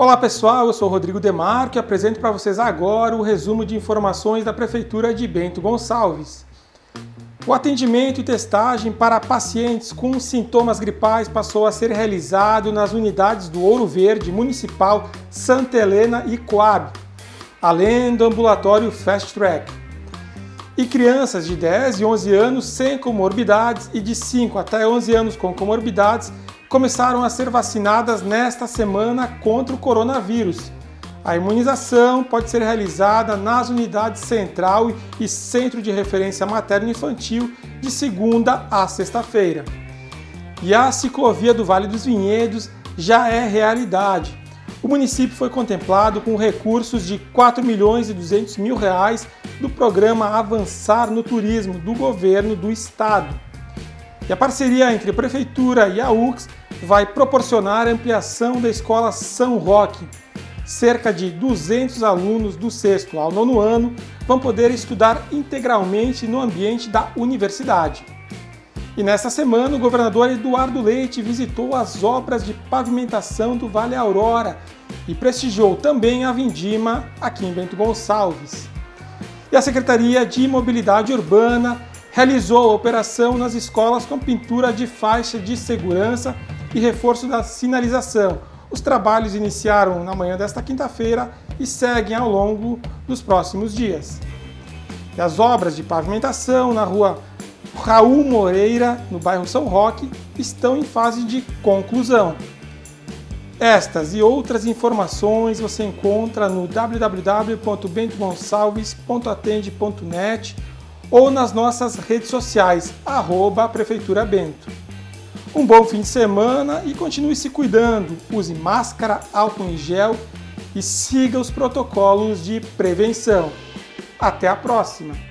Olá pessoal, eu sou Rodrigo Demarco e apresento para vocês agora o resumo de informações da Prefeitura de Bento Gonçalves. O atendimento e testagem para pacientes com sintomas gripais passou a ser realizado nas unidades do Ouro Verde Municipal Santa Helena e Coab, além do ambulatório Fast Track. E crianças de 10 e 11 anos sem comorbidades e de 5 até 11 anos com comorbidades começaram a ser vacinadas nesta semana contra o coronavírus. A imunização pode ser realizada nas unidades central e centro de referência materno-infantil de segunda a sexta-feira. E a ciclovia do Vale dos Vinhedos já é realidade. O município foi contemplado com recursos de 4 milhões e 200 mil reais do programa Avançar no Turismo do governo do estado. E a parceria entre a prefeitura e a UX vai proporcionar ampliação da escola São Roque. Cerca de 200 alunos do sexto ao nono ano vão poder estudar integralmente no ambiente da universidade. E nesta semana, o governador Eduardo Leite visitou as obras de pavimentação do Vale Aurora e prestigiou também a Vindima aqui em Bento Gonçalves. E a Secretaria de Mobilidade Urbana realizou a operação nas escolas com pintura de faixa de segurança e reforço da sinalização. Os trabalhos iniciaram na manhã desta quinta-feira e seguem ao longo dos próximos dias. E as obras de pavimentação na rua Raul Moreira, no bairro São Roque, estão em fase de conclusão. Estas e outras informações você encontra no www.bentogonçalves.atende.net ou nas nossas redes sociais, arroba Prefeitura Bento. Um bom fim de semana e continue se cuidando. Use máscara, álcool em gel e siga os protocolos de prevenção. Até a próxima!